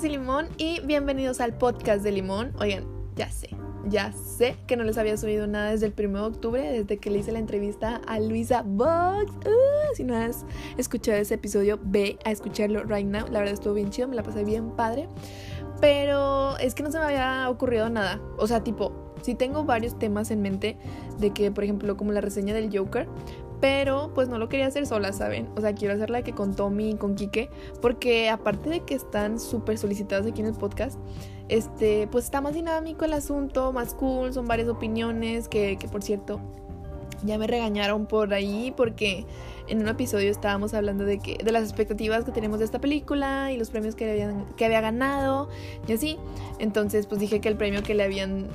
Ceci Limón y bienvenidos al podcast de Limón. Oigan, ya sé, ya sé que no les había subido nada desde el 1 de octubre, desde que le hice la entrevista a Luisa Box. Uh, si no has escuchado ese episodio, ve a escucharlo right now. La verdad estuvo bien chido, me la pasé bien padre. Pero es que no se me había ocurrido nada. O sea, tipo, sí tengo varios temas en mente de que, por ejemplo, como la reseña del Joker, pero pues no lo quería hacer sola, ¿saben? O sea, quiero hacerla que con Tommy y con Kike, porque aparte de que están súper solicitados aquí en el podcast, este, pues está más dinámico el asunto, más cool, son varias opiniones que, que por cierto, ya me regañaron por ahí porque en un episodio estábamos hablando de que de las expectativas que tenemos de esta película y los premios que, habían, que había ganado y así. Entonces, pues dije que el premio que le habían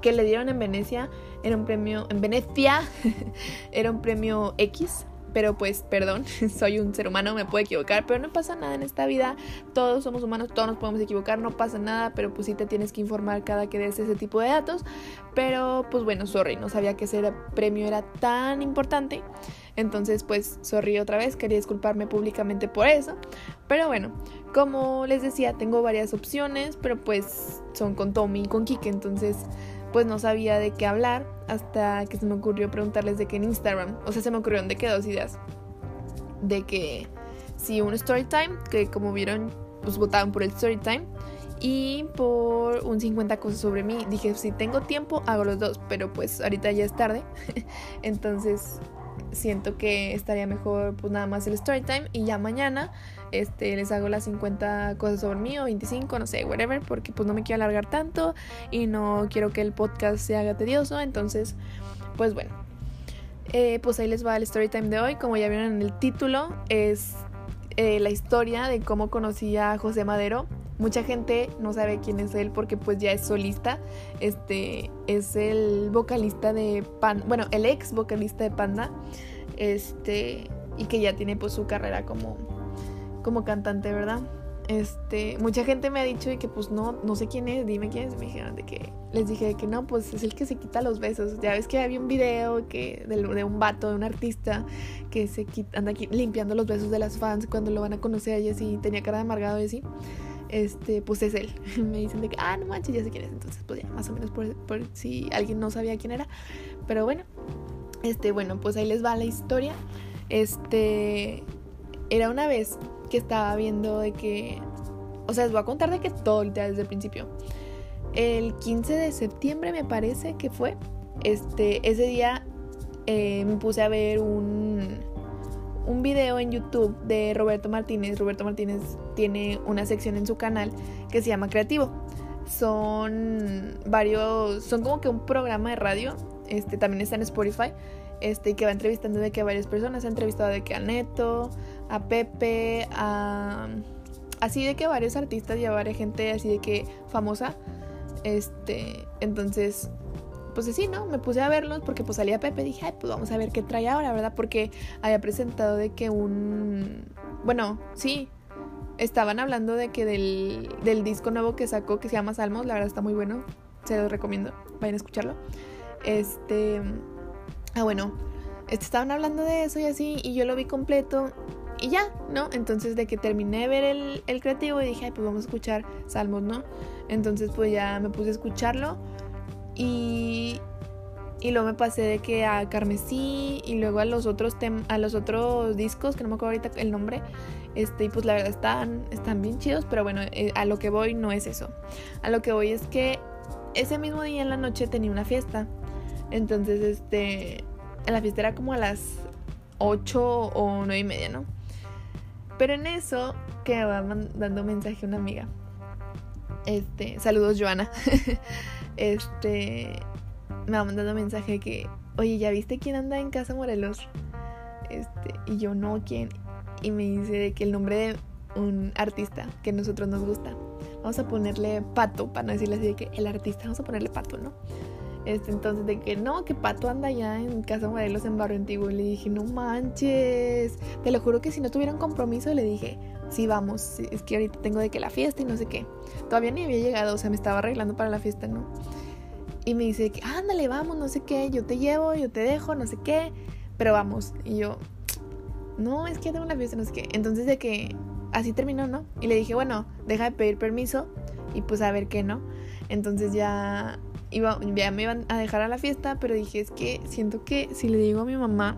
que le dieron en Venecia era un premio, en Venecia, era un premio X, pero pues perdón, soy un ser humano, me puedo equivocar, pero no pasa nada en esta vida, todos somos humanos, todos nos podemos equivocar, no pasa nada, pero pues sí te tienes que informar cada que des ese tipo de datos, pero pues bueno, sorry, no sabía que ese premio era tan importante, entonces pues sorry otra vez, quería disculparme públicamente por eso, pero bueno, como les decía, tengo varias opciones, pero pues son con Tommy y con Kike, entonces pues no sabía de qué hablar hasta que se me ocurrió preguntarles de qué en Instagram. O sea, se me ocurrieron de qué dos ideas. De que si un story time, que como vieron, pues votaban por el story time. Y por un 50 cosas sobre mí. Dije, si tengo tiempo, hago los dos. Pero pues ahorita ya es tarde. Entonces siento que estaría mejor pues nada más el story time. Y ya mañana este, les hago las 50 cosas sobre mí o 25, no sé, whatever, porque pues no me quiero alargar tanto y no quiero que el podcast se haga tedioso, entonces, pues bueno. Eh, pues ahí les va el story time de hoy, como ya vieron en el título, es eh, la historia de cómo conocí a José Madero. Mucha gente no sabe quién es él porque pues ya es solista. Este es el vocalista de Panda, bueno, el ex vocalista de Panda. Este y que ya tiene pues su carrera como como cantante, ¿verdad? Este, mucha gente me ha dicho que pues no, no sé quién es, dime quién es. Me dijeron de que les dije que no, pues es el que se quita los besos. Ya ves que había un video que de, de un vato, de un artista que se quita, anda aquí limpiando los besos de las fans cuando lo van a conocer y así, tenía cara de amargado y así. Este, pues es él. me dicen de que, ah, no manches, ya sé quién es. Entonces, pues ya, más o menos por, por si alguien no sabía quién era. Pero bueno, este, bueno, pues ahí les va la historia. Este, era una vez que estaba viendo de que, o sea, les voy a contar de que todo desde el principio. El 15 de septiembre me parece que fue, este, ese día eh, me puse a ver un, un video en YouTube de Roberto Martínez. Roberto Martínez tiene una sección en su canal que se llama Creativo. Son varios, son como que un programa de radio, este también está en Spotify, este que va entrevistando de que varias personas, ha entrevistado de que a Neto, a Pepe, a así de que varios artistas y a varias gente así de que famosa. Este, entonces, pues así, ¿no? Me puse a verlos porque pues salía Pepe, dije, Ay, pues vamos a ver qué trae ahora, ¿verdad? Porque había presentado de que un bueno, sí, estaban hablando de que del, del disco nuevo que sacó que se llama Salmos, la verdad está muy bueno, se los recomiendo, vayan a escucharlo. Este, ah bueno, este, estaban hablando de eso y así y yo lo vi completo y ya, ¿no? Entonces de que terminé de ver el, el creativo y dije, Ay, pues vamos a escuchar Salmos, ¿no? Entonces pues ya me puse a escucharlo y, y luego me pasé de que a Carmesí y luego a los otros a los otros discos, que no me acuerdo ahorita el nombre. Este, y pues la verdad están, están bien chidos, pero bueno, eh, a lo que voy no es eso. A lo que voy es que ese mismo día en la noche tenía una fiesta. Entonces, este, la fiesta era como a las 8 o 9 y media, ¿no? Pero en eso que va mandando mensaje una amiga. Este, saludos Joana. este, me va mandando mensaje que, oye, ¿ya viste quién anda en Casa Morelos? Este, y yo no, ¿quién? Y me dice que el nombre de un artista que a nosotros nos gusta. Vamos a ponerle pato, para no decirle así de que el artista, vamos a ponerle pato, ¿no? Este, entonces de que no, que Pato anda ya en Casa Morelos en Barrio Antiguo. Y le dije, no manches. Te lo juro que si no tuviera un compromiso, le dije, sí, vamos. Es que ahorita tengo de que la fiesta y no sé qué. Todavía ni había llegado, o sea, me estaba arreglando para la fiesta, ¿no? Y me dice que, ándale, vamos, no sé qué, yo te llevo, yo te dejo, no sé qué, pero vamos. Y yo, no, es que tengo una fiesta, no sé qué. Entonces de que así terminó, ¿no? Y le dije, bueno, deja de pedir permiso y pues a ver qué, ¿no? Entonces ya, iba, ya me iban a dejar a la fiesta, pero dije, es que siento que si le digo a mi mamá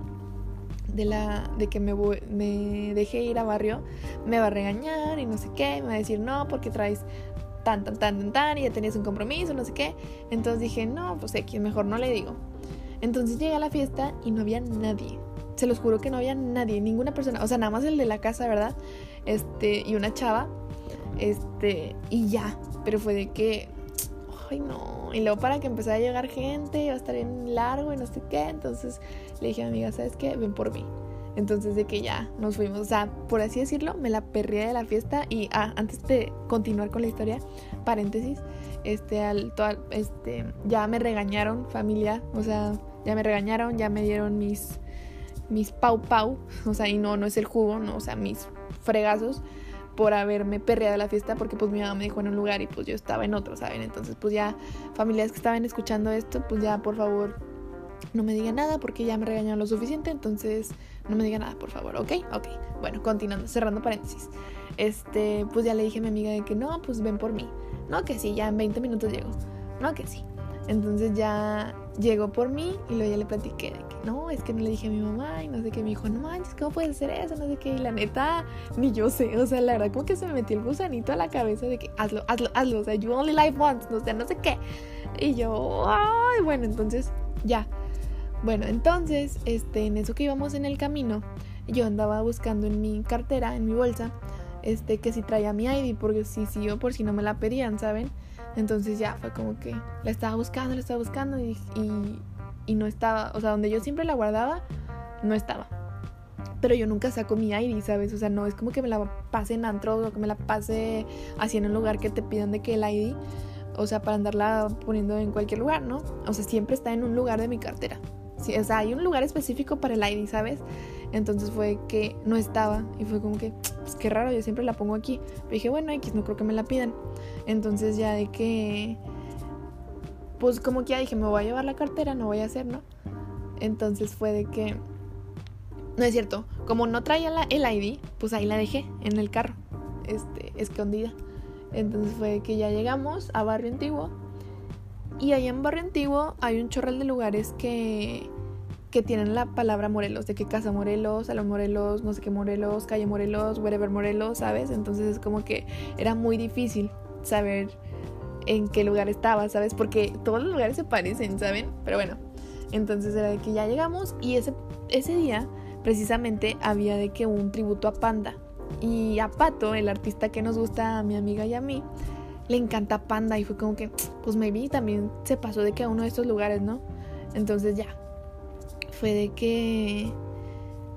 de, la, de que me, me dejé ir a barrio, me va a regañar y no sé qué, me va a decir, no, porque traes tan, tan, tan, tan, tan, y ya tenías un compromiso, no sé qué. Entonces dije, no, pues X, mejor no le digo. Entonces llegué a la fiesta y no había nadie. Se los juro que no había nadie, ninguna persona. O sea, nada más el de la casa, ¿verdad? Este, y una chava. Este, y ya. Pero fue de que, ay no. Y luego para que empezara a llegar gente, iba a estar bien largo y no sé qué. Entonces le dije a mi amiga, ¿sabes qué? Ven por mí. Entonces de que ya nos fuimos, o sea, por así decirlo, me la perría de la fiesta y ah, antes de continuar con la historia, paréntesis, este, al, este, ya me regañaron familia, o sea, ya me regañaron, ya me dieron mis, mis pau pau, o sea, y no, no es el jugo, no, o sea, mis fregazos por haberme perreado la fiesta porque pues mi mamá me dijo en un lugar y pues yo estaba en otro, ¿saben? Entonces pues ya familias que estaban escuchando esto, pues ya por favor no me digan nada porque ya me regañaron lo suficiente, entonces no me digan nada, por favor, ¿ok? Ok. Bueno, continuando, cerrando paréntesis. Este, pues ya le dije a mi amiga de que no, pues ven por mí. No, que sí, ya en 20 minutos llego. No, que sí. Entonces ya llegó por mí y luego ya le platiqué que no, es que no le dije a mi mamá y no sé qué. Me dijo, no manches, ¿cómo puedes hacer eso? No sé qué. Y la neta, ni yo sé. O sea, la verdad, como que se me metió el gusanito a la cabeza de que hazlo, hazlo, hazlo. O sea, you only live once. O sea, no sé qué. Y yo, ay, bueno, entonces ya bueno, entonces, este, en eso que íbamos en el camino, yo andaba buscando en mi cartera, en mi bolsa, este, que si traía mi ID, porque si sí o por si no me la pedían, ¿saben? Entonces ya fue como que la estaba buscando, la estaba buscando y, y, no estaba, o sea, donde yo siempre la guardaba, no estaba. Pero yo nunca saco mi ID, ¿sabes? O sea, no es como que me la pase en antro o que me la pase así en un lugar que te pidan de que el ID, o sea, para andarla poniendo en cualquier lugar, ¿no? O sea, siempre está en un lugar de mi cartera. Sí, o sea, hay un lugar específico para el ID, ¿sabes? Entonces fue que no estaba y fue como que, pues qué raro, yo siempre la pongo aquí. Pero dije, bueno, X, no creo que me la pidan. Entonces ya de que, pues como que ya dije, me voy a llevar la cartera, no voy a hacer, ¿no? Entonces fue de que, no es cierto, como no traía la, el ID, pues ahí la dejé en el carro, este, escondida. Entonces fue que ya llegamos a Barrio Antiguo y ahí en Barrio Antiguo hay un chorral de lugares que, que tienen la palabra Morelos, de que Casa Morelos, Salón Morelos, no sé qué Morelos, Calle Morelos, wherever Morelos, ¿sabes? Entonces es como que era muy difícil saber en qué lugar estaba, ¿sabes? Porque todos los lugares se parecen, ¿saben? Pero bueno, entonces era de que ya llegamos y ese, ese día precisamente había de que un tributo a Panda. Y a Pato, el artista que nos gusta a mi amiga y a mí, le encanta Panda y fue como que, pues maybe también se pasó de que a uno de estos lugares, ¿no? Entonces ya, fue de que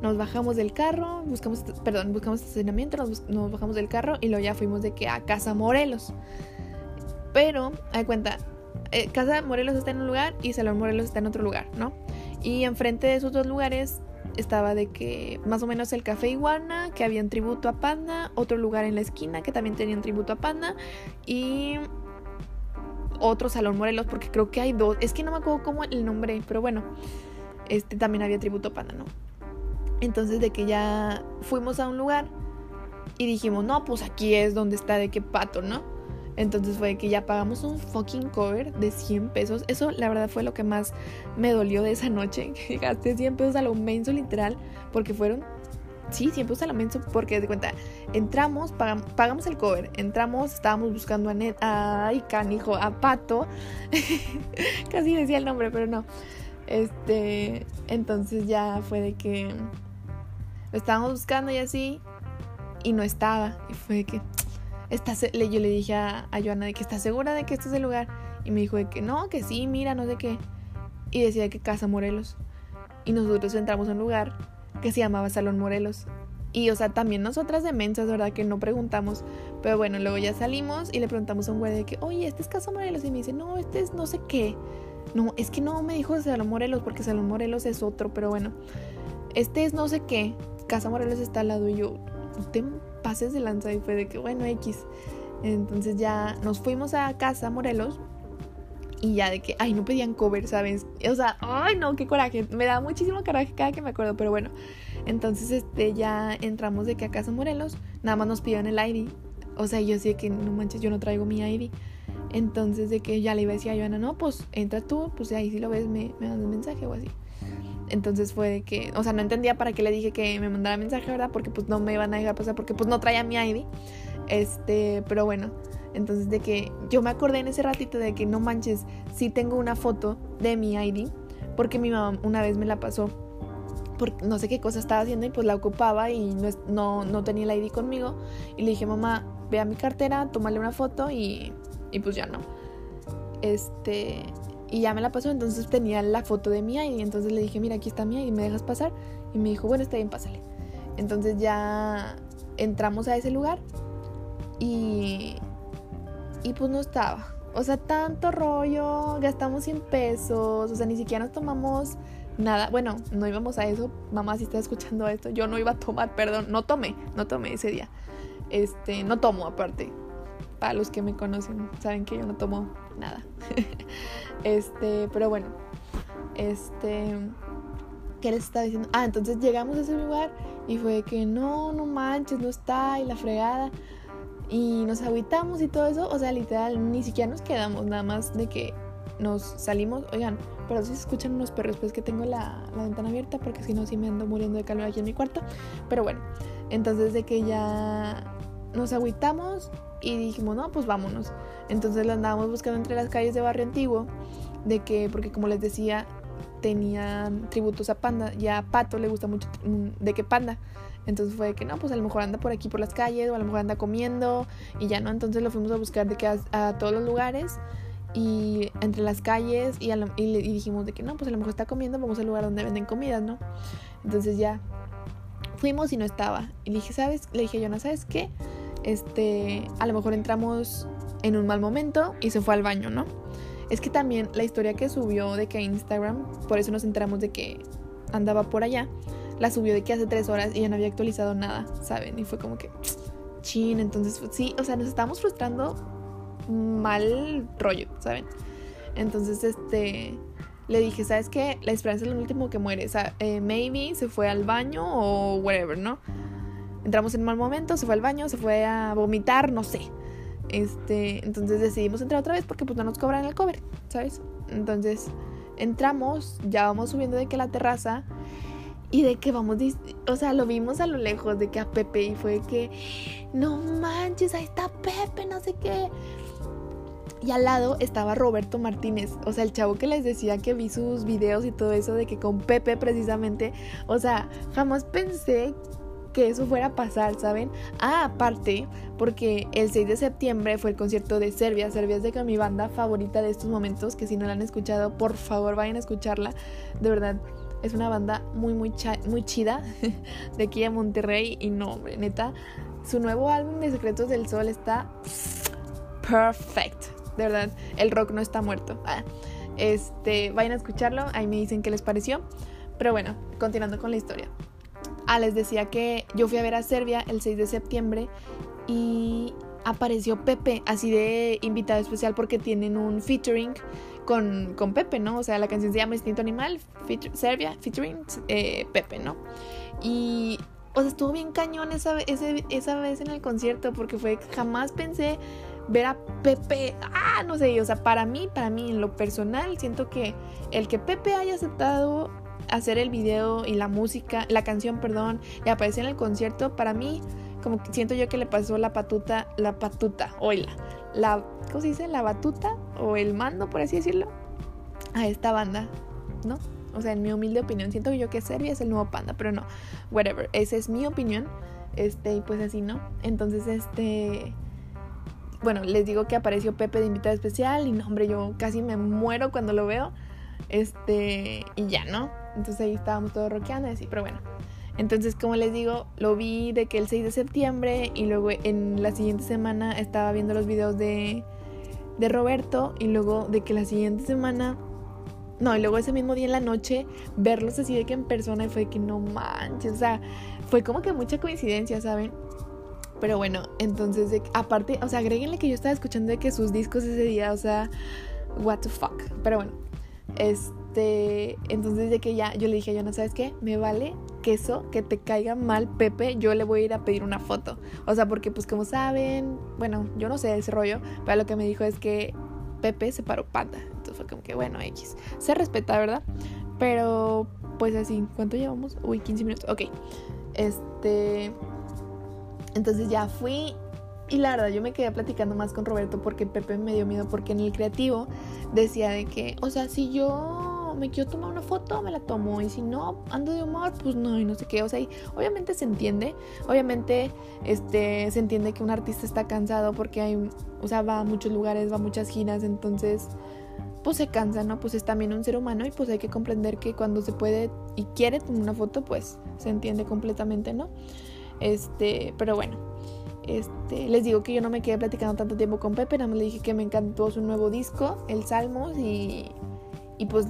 nos bajamos del carro, buscamos, perdón, buscamos estacionamiento, nos, bajamos del carro y luego ya fuimos de que a Casa Morelos. Pero, hay cuenta, eh, Casa Morelos está en un lugar y Salón Morelos está en otro lugar, ¿no? Y enfrente de esos dos lugares estaba de que más o menos el Café Iguana, que había un tributo a Panda, otro lugar en la esquina que también tenía un tributo a Panda y otro Salón Morelos, porque creo que hay dos, es que no me acuerdo cómo el nombre, pero bueno, este también había tributo Panda, ¿no? Entonces de que ya fuimos a un lugar y dijimos, no, pues aquí es donde está de qué pato, ¿no? Entonces fue que ya pagamos un fucking cover de 100 pesos. Eso la verdad fue lo que más me dolió de esa noche. Que gasté 100 pesos a lo menso literal. Porque fueron... Sí, 100 pesos a lo menso. Porque de cuenta, entramos, pagamos, el cover. Entramos, estábamos buscando a Net... Ay, canijo, a Pato. Casi decía el nombre, pero no. Este... Entonces ya fue de que... Lo estábamos buscando y así. Y no estaba. Y fue de que yo le dije a, Joana de que está segura de que este es el lugar. Y me dijo de que no, que sí, mira, no sé qué. Y decía que Casa Morelos. Y nosotros entramos a un lugar que se llamaba Salón Morelos. Y, o sea, también nosotras de mensas, ¿verdad? Que no preguntamos. Pero bueno, luego ya salimos y le preguntamos a un güey de que, oye, este es Casa Morelos. Y me dice, no, este es no sé qué. No, es que no me dijo Salón Morelos porque Salón Morelos es otro, pero bueno. Este es no sé qué. Casa Morelos está al lado y yo, no te pases de lanza y fue de que, bueno, X. Entonces ya nos fuimos a casa, Morelos. Y ya de que, ay, no pedían cover, ¿sabes? O sea, ay, no, qué coraje. Me da muchísimo coraje cada que me acuerdo, pero bueno. Entonces, este, ya entramos de que a Casa Morelos, nada más nos pidieron el ID. O sea, yo sé que no manches, yo no traigo mi ID. Entonces, de que ya le iba a decir a Joana, no, pues entra tú, pues ahí si lo ves, me, me mandas un mensaje o así. Entonces fue de que, o sea, no entendía para qué le dije que me mandara mensaje, ¿verdad? Porque pues no me iban a dejar pasar, porque pues no traía mi ID. Este, pero bueno, entonces de que yo me acordé en ese ratito de que no manches, sí tengo una foto de mi ID, porque mi mamá una vez me la pasó. Porque no sé qué cosa estaba haciendo y pues la ocupaba y no, no, no tenía el ID conmigo. Y le dije, mamá, ve a mi cartera, tómale una foto y, y pues ya no. Este, y ya me la pasó, entonces tenía la foto de mi ID. Entonces le dije, mira, aquí está mi ID, ¿me dejas pasar? Y me dijo, bueno, está bien, pásale. Entonces ya entramos a ese lugar y, y pues no estaba. O sea, tanto rollo, gastamos 100 pesos, o sea, ni siquiera nos tomamos nada. Bueno, no íbamos a eso. Mamá, si está escuchando esto, yo no iba a tomar, perdón, no tomé, no tomé ese día. Este, no tomo aparte. Para los que me conocen, saben que yo no tomo nada. este, pero bueno, este, ¿qué les estaba diciendo? Ah, entonces llegamos a ese lugar y fue que no, no manches, no está, y la fregada. Y nos aguitamos y todo eso, o sea, literal, ni siquiera nos quedamos, nada más de que nos salimos. Oigan, pero si se escuchan unos perros, pues que tengo la, la ventana abierta, porque si no, sí me ando muriendo de calor aquí en mi cuarto. Pero bueno, entonces de que ya nos agüitamos y dijimos, no, pues vámonos. Entonces lo andábamos buscando entre las calles de Barrio Antiguo, de que, porque como les decía, tenían tributos a Panda, y a Pato le gusta mucho mm, de que Panda. Entonces fue que no, pues a lo mejor anda por aquí por las calles o a lo mejor anda comiendo y ya no. Entonces lo fuimos a buscar de que a, todos los lugares y entre las calles y, y, dijimos de que no, pues a lo mejor está comiendo, vamos al lugar donde venden comidas, ¿no? Entonces ya fuimos y no estaba. Y le dije, ¿sabes? Le dije yo, ¿no sabes qué? Este, a lo mejor entramos en un mal momento y se fue al baño, ¿no? Es que también la historia que subió de que Instagram, por eso nos enteramos de que andaba por allá, la subió de que hace tres horas y ya no había actualizado nada, ¿saben? Y fue como que, chin, entonces sí, o sea, nos estábamos frustrando mal rollo, ¿saben? Entonces, este, le dije, ¿sabes qué? La esperanza es lo último que muere, o sea, eh, maybe se fue al baño o whatever, ¿no? Entramos en mal momento, se fue al baño, se fue a vomitar, no sé. Este, entonces decidimos entrar otra vez porque pues no nos cobran el cover, ¿sabes? Entonces entramos, ya vamos subiendo de que la terraza y de que vamos, o sea, lo vimos a lo lejos de que a Pepe y fue que, no manches, ahí está Pepe, no sé qué. Y al lado estaba Roberto Martínez, o sea, el chavo que les decía que vi sus videos y todo eso de que con Pepe precisamente, o sea, jamás pensé que eso fuera a pasar, ¿saben? Ah, aparte, porque el 6 de septiembre fue el concierto de Serbia. Serbia es de que mi banda favorita de estos momentos, que si no la han escuchado, por favor vayan a escucharla. De verdad, es una banda muy, muy, muy chida de aquí a Monterrey. Y no, hombre, neta, su nuevo álbum de Secretos del Sol está perfect. De verdad, el rock no está muerto. Ah, este, vayan a escucharlo, ahí me dicen qué les pareció. Pero bueno, continuando con la historia. Ah, les decía que yo fui a ver a Serbia el 6 de septiembre y apareció Pepe, así de invitado especial porque tienen un featuring con, con Pepe, ¿no? O sea, la canción se llama Instinto Animal, Serbia, featuring eh, Pepe, ¿no? Y, o sea, estuvo bien cañón esa, esa vez en el concierto porque fue, jamás pensé ver a Pepe, ah, no sé, o sea, para mí, para mí, en lo personal, siento que el que Pepe haya aceptado hacer el video y la música, la canción, perdón, y aparecer en el concierto, para mí, como que siento yo que le pasó la patuta, la patuta, oila, la, ¿cómo se dice? La batuta o el mando, por así decirlo, a esta banda, ¿no? O sea, en mi humilde opinión, siento yo que Serbia es el nuevo panda, pero no, whatever, esa es mi opinión, este, y pues así, ¿no? Entonces, este, bueno, les digo que apareció Pepe de invitado especial y no, hombre, yo casi me muero cuando lo veo, este, y ya, ¿no? Entonces ahí estábamos todos rockeando y así, pero bueno. Entonces, como les digo, lo vi de que el 6 de septiembre y luego en la siguiente semana estaba viendo los videos de, de Roberto y luego de que la siguiente semana, no, y luego ese mismo día en la noche verlos así de que en persona y fue que no manches, o sea, fue como que mucha coincidencia, ¿saben? Pero bueno, entonces, aparte, o sea, agréguenle que yo estaba escuchando de que sus discos ese día, o sea, what the fuck. Pero bueno, este, entonces de que ya yo le dije a Joana, ¿sabes qué? Me vale queso que te caiga mal Pepe, yo le voy a ir a pedir una foto. O sea, porque pues como saben, bueno, yo no sé ese rollo, pero lo que me dijo es que Pepe se paró panda. Entonces fue como que bueno, X. Se respeta, ¿verdad? Pero pues así, ¿cuánto llevamos? Uy, 15 minutos. Ok. Este entonces ya fui y la verdad yo me quedé platicando más con Roberto porque Pepe me dio miedo porque en el creativo decía de que, o sea, si yo me quiero tomar una foto, me la tomo y si no ando de humor, pues no y no sé qué, o sea, y obviamente se entiende, obviamente este se entiende que un artista está cansado porque hay, o sea, va a muchos lugares, va a muchas giras, entonces pues se cansa, ¿no? Pues es también un ser humano y pues hay que comprender que cuando se puede y quiere tomar una foto, pues se entiende completamente, ¿no? Este, pero bueno, este, les digo que yo no me quedé platicando tanto tiempo con Pepe, nada más le dije que me encantó su nuevo disco, El Salmos, y, y pues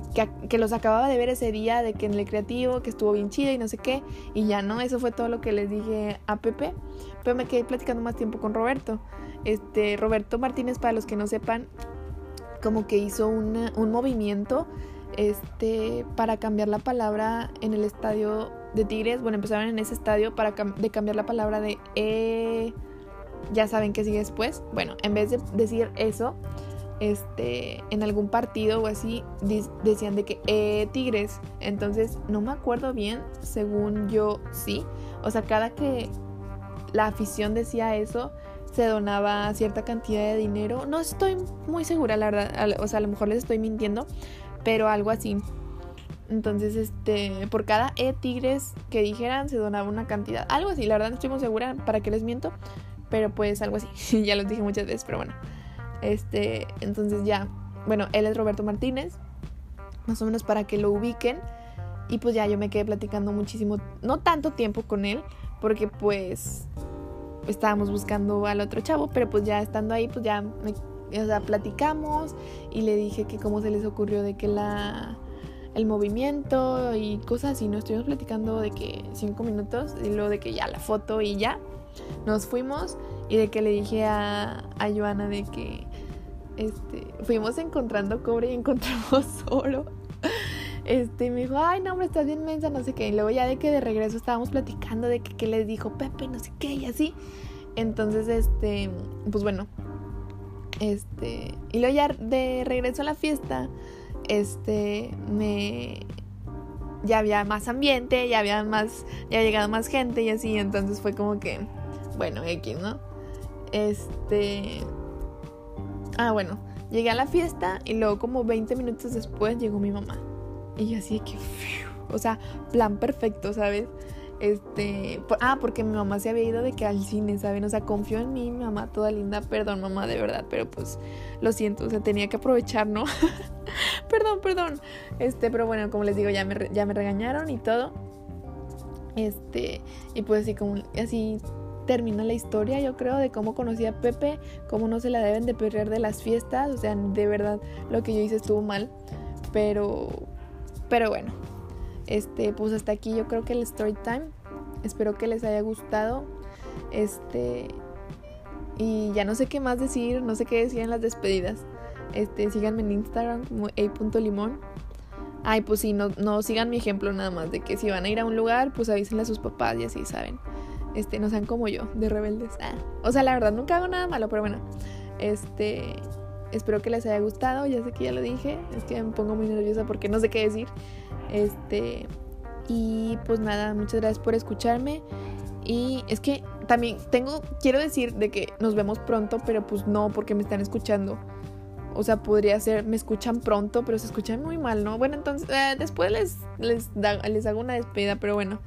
que, los acababa de ver ese día, de que en el creativo, que estuvo bien chido y no sé qué, y ya no, eso fue todo lo que les dije a Pepe, pero me quedé platicando más tiempo con Roberto. Este, Roberto Martínez, para los que no sepan, como que hizo una, un movimiento este, para cambiar la palabra en el estadio de Tigres, bueno, empezaron en ese estadio para de cambiar la palabra de E, ya saben que sigue después. Bueno, en vez de decir eso, este, en algún partido o así, decían de que E Tigres. Entonces, no me acuerdo bien, según yo sí. O sea, cada que la afición decía eso, se donaba cierta cantidad de dinero. No estoy muy segura, la verdad. O sea, a lo mejor les estoy mintiendo, pero algo así. Entonces, este, por cada E tigres que dijeran se donaba una cantidad. Algo así, la verdad no estoy muy segura para qué les miento, pero pues algo así. ya lo dije muchas veces, pero bueno. Este, entonces ya, bueno, él es Roberto Martínez, más o menos para que lo ubiquen. Y pues ya yo me quedé platicando muchísimo, no tanto tiempo con él, porque pues estábamos buscando al otro chavo, pero pues ya estando ahí, pues ya o sea, platicamos y le dije que cómo se les ocurrió de que la el movimiento y cosas así. Nos estuvimos platicando de que cinco minutos y luego de que ya la foto y ya. Nos fuimos y de que le dije a, a Joana de que este, fuimos encontrando cobre y encontramos oro. Este, me dijo, ay, no, hombre, estás bien mensa, no sé qué. Y luego ya de que de regreso estábamos platicando de que, que les dijo Pepe, no sé qué, y así. Entonces, este, pues bueno. Este, y luego ya de regreso a la fiesta, este, me... Ya había más ambiente, ya había más, ya había llegado más gente y así, entonces fue como que, bueno, X, ¿no? Este... Ah, bueno, llegué a la fiesta y luego como 20 minutos después llegó mi mamá. Y yo así que, o sea, plan perfecto, ¿sabes? Este, ah, porque mi mamá se había ido de que al cine, ¿saben? O sea, confió en mí, mi mamá toda linda, perdón mamá, de verdad, pero pues lo siento, o sea, tenía que aprovechar, ¿no? perdón, perdón. Este, pero bueno, como les digo, ya me, ya me regañaron y todo. Este, y pues así como, así termina la historia, yo creo, de cómo conocí a Pepe, cómo no se la deben de perder de las fiestas, o sea, de verdad, lo que yo hice estuvo mal, pero, pero bueno, este, pues hasta aquí yo creo que el story time. Espero que les haya gustado. Este, y ya no sé qué más decir, no sé qué decir en las despedidas. Este, síganme en Instagram como a.limón. Ay, pues sí, no, no sigan mi ejemplo nada más, de que si van a ir a un lugar, pues avísenle a sus papás y así, ¿saben? Este, no sean como yo, de rebeldes. Ah, o sea, la verdad, nunca hago nada malo, pero bueno. Este, espero que les haya gustado. Ya sé que ya lo dije, es que me pongo muy nerviosa porque no sé qué decir. Este, y pues nada, muchas gracias por escucharme. Y es que también tengo, quiero decir de que nos vemos pronto, pero pues no, porque me están escuchando. O sea, podría ser, me escuchan pronto, pero se escuchan muy mal, ¿no? Bueno, entonces eh, después les, les, les hago una despedida, pero bueno.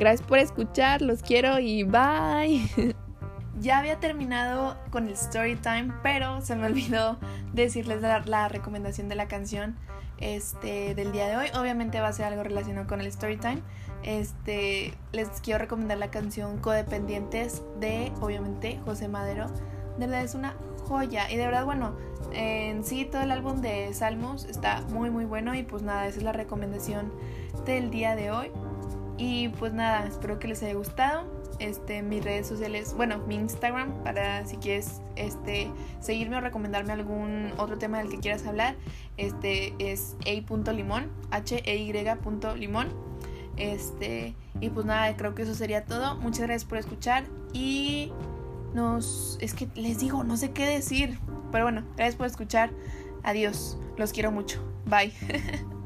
Gracias por escuchar, los quiero y bye. ya había terminado con el story time, pero se me olvidó decirles la, recomendación de la canción este, del día de hoy. Obviamente va a ser algo relacionado con el story time. Este, les quiero recomendar la canción Codependientes de, obviamente, José Madero. De verdad es una joya. Y de verdad, bueno, en sí todo el álbum de Salmos está muy, muy bueno. Y pues nada, esa es la recomendación del día de hoy. Y pues nada, espero que les haya gustado. este, mis redes sociales, bueno, mi Instagram, para si quieres este, seguirme o recomendarme algún otro tema del que quieras hablar. Este es a.limón, h-e-y.limón. Este, y pues nada, creo que eso sería todo. Muchas gracias por escuchar y nos... Es que les digo, no sé qué decir. Pero bueno, gracias por escuchar. Adiós. Los quiero mucho. Bye.